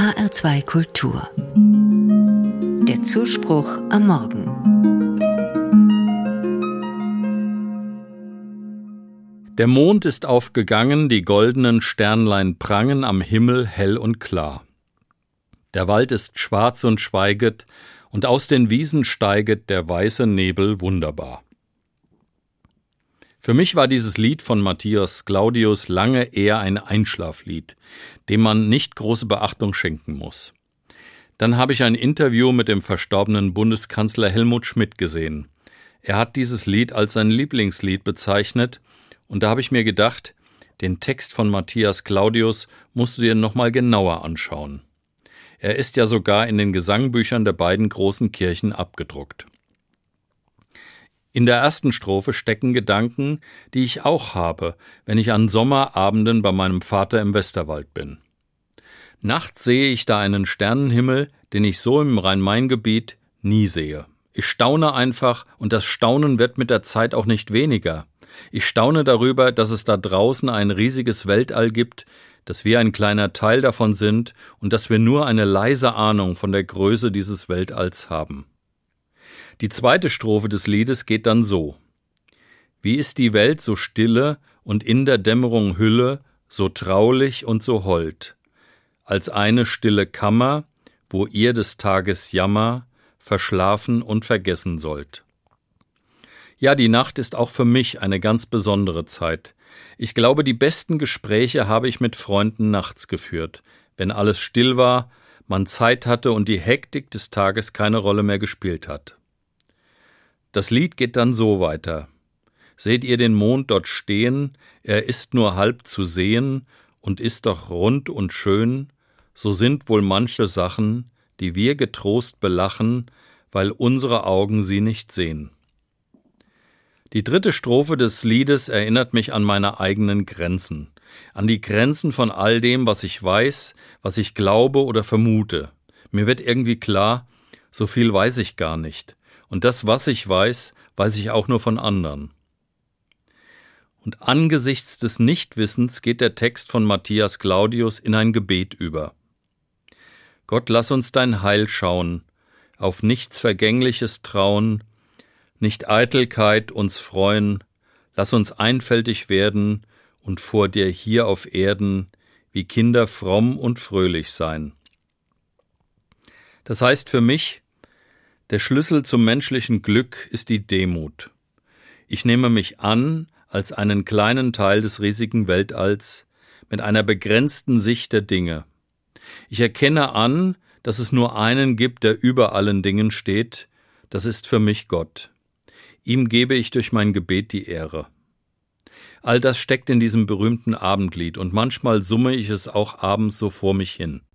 HR2 Kultur. Der Zuspruch am Morgen. Der Mond ist aufgegangen, die goldenen Sternlein prangen am Himmel hell und klar. Der Wald ist schwarz und schweiget, und aus den Wiesen steiget der weiße Nebel wunderbar. Für mich war dieses Lied von Matthias Claudius lange eher ein Einschlaflied, dem man nicht große Beachtung schenken muss. Dann habe ich ein Interview mit dem verstorbenen Bundeskanzler Helmut Schmidt gesehen. Er hat dieses Lied als sein Lieblingslied bezeichnet, und da habe ich mir gedacht, den Text von Matthias Claudius musst du dir nochmal genauer anschauen. Er ist ja sogar in den Gesangbüchern der beiden großen Kirchen abgedruckt. In der ersten Strophe stecken Gedanken, die ich auch habe, wenn ich an Sommerabenden bei meinem Vater im Westerwald bin. Nachts sehe ich da einen Sternenhimmel, den ich so im Rhein-Main-Gebiet nie sehe. Ich staune einfach, und das Staunen wird mit der Zeit auch nicht weniger. Ich staune darüber, dass es da draußen ein riesiges Weltall gibt, dass wir ein kleiner Teil davon sind und dass wir nur eine leise Ahnung von der Größe dieses Weltalls haben. Die zweite Strophe des Liedes geht dann so. Wie ist die Welt so stille und in der Dämmerung Hülle, so traulich und so hold, als eine stille Kammer, wo ihr des Tages Jammer verschlafen und vergessen sollt. Ja, die Nacht ist auch für mich eine ganz besondere Zeit. Ich glaube, die besten Gespräche habe ich mit Freunden nachts geführt, wenn alles still war, man Zeit hatte und die Hektik des Tages keine Rolle mehr gespielt hat. Das Lied geht dann so weiter. Seht ihr den Mond dort stehen, er ist nur halb zu sehen und ist doch rund und schön, so sind wohl manche Sachen, die wir getrost belachen, weil unsere Augen sie nicht sehen. Die dritte Strophe des Liedes erinnert mich an meine eigenen Grenzen, an die Grenzen von all dem, was ich weiß, was ich glaube oder vermute. Mir wird irgendwie klar, so viel weiß ich gar nicht. Und das, was ich weiß, weiß ich auch nur von anderen. Und angesichts des Nichtwissens geht der Text von Matthias Claudius in ein Gebet über. Gott, lass uns dein Heil schauen, auf nichts Vergängliches trauen, nicht Eitelkeit uns freuen, lass uns einfältig werden und vor dir hier auf Erden wie Kinder fromm und fröhlich sein. Das heißt für mich, der Schlüssel zum menschlichen Glück ist die Demut. Ich nehme mich an als einen kleinen Teil des riesigen Weltalls mit einer begrenzten Sicht der Dinge. Ich erkenne an, dass es nur einen gibt, der über allen Dingen steht, das ist für mich Gott. Ihm gebe ich durch mein Gebet die Ehre. All das steckt in diesem berühmten Abendlied, und manchmal summe ich es auch abends so vor mich hin.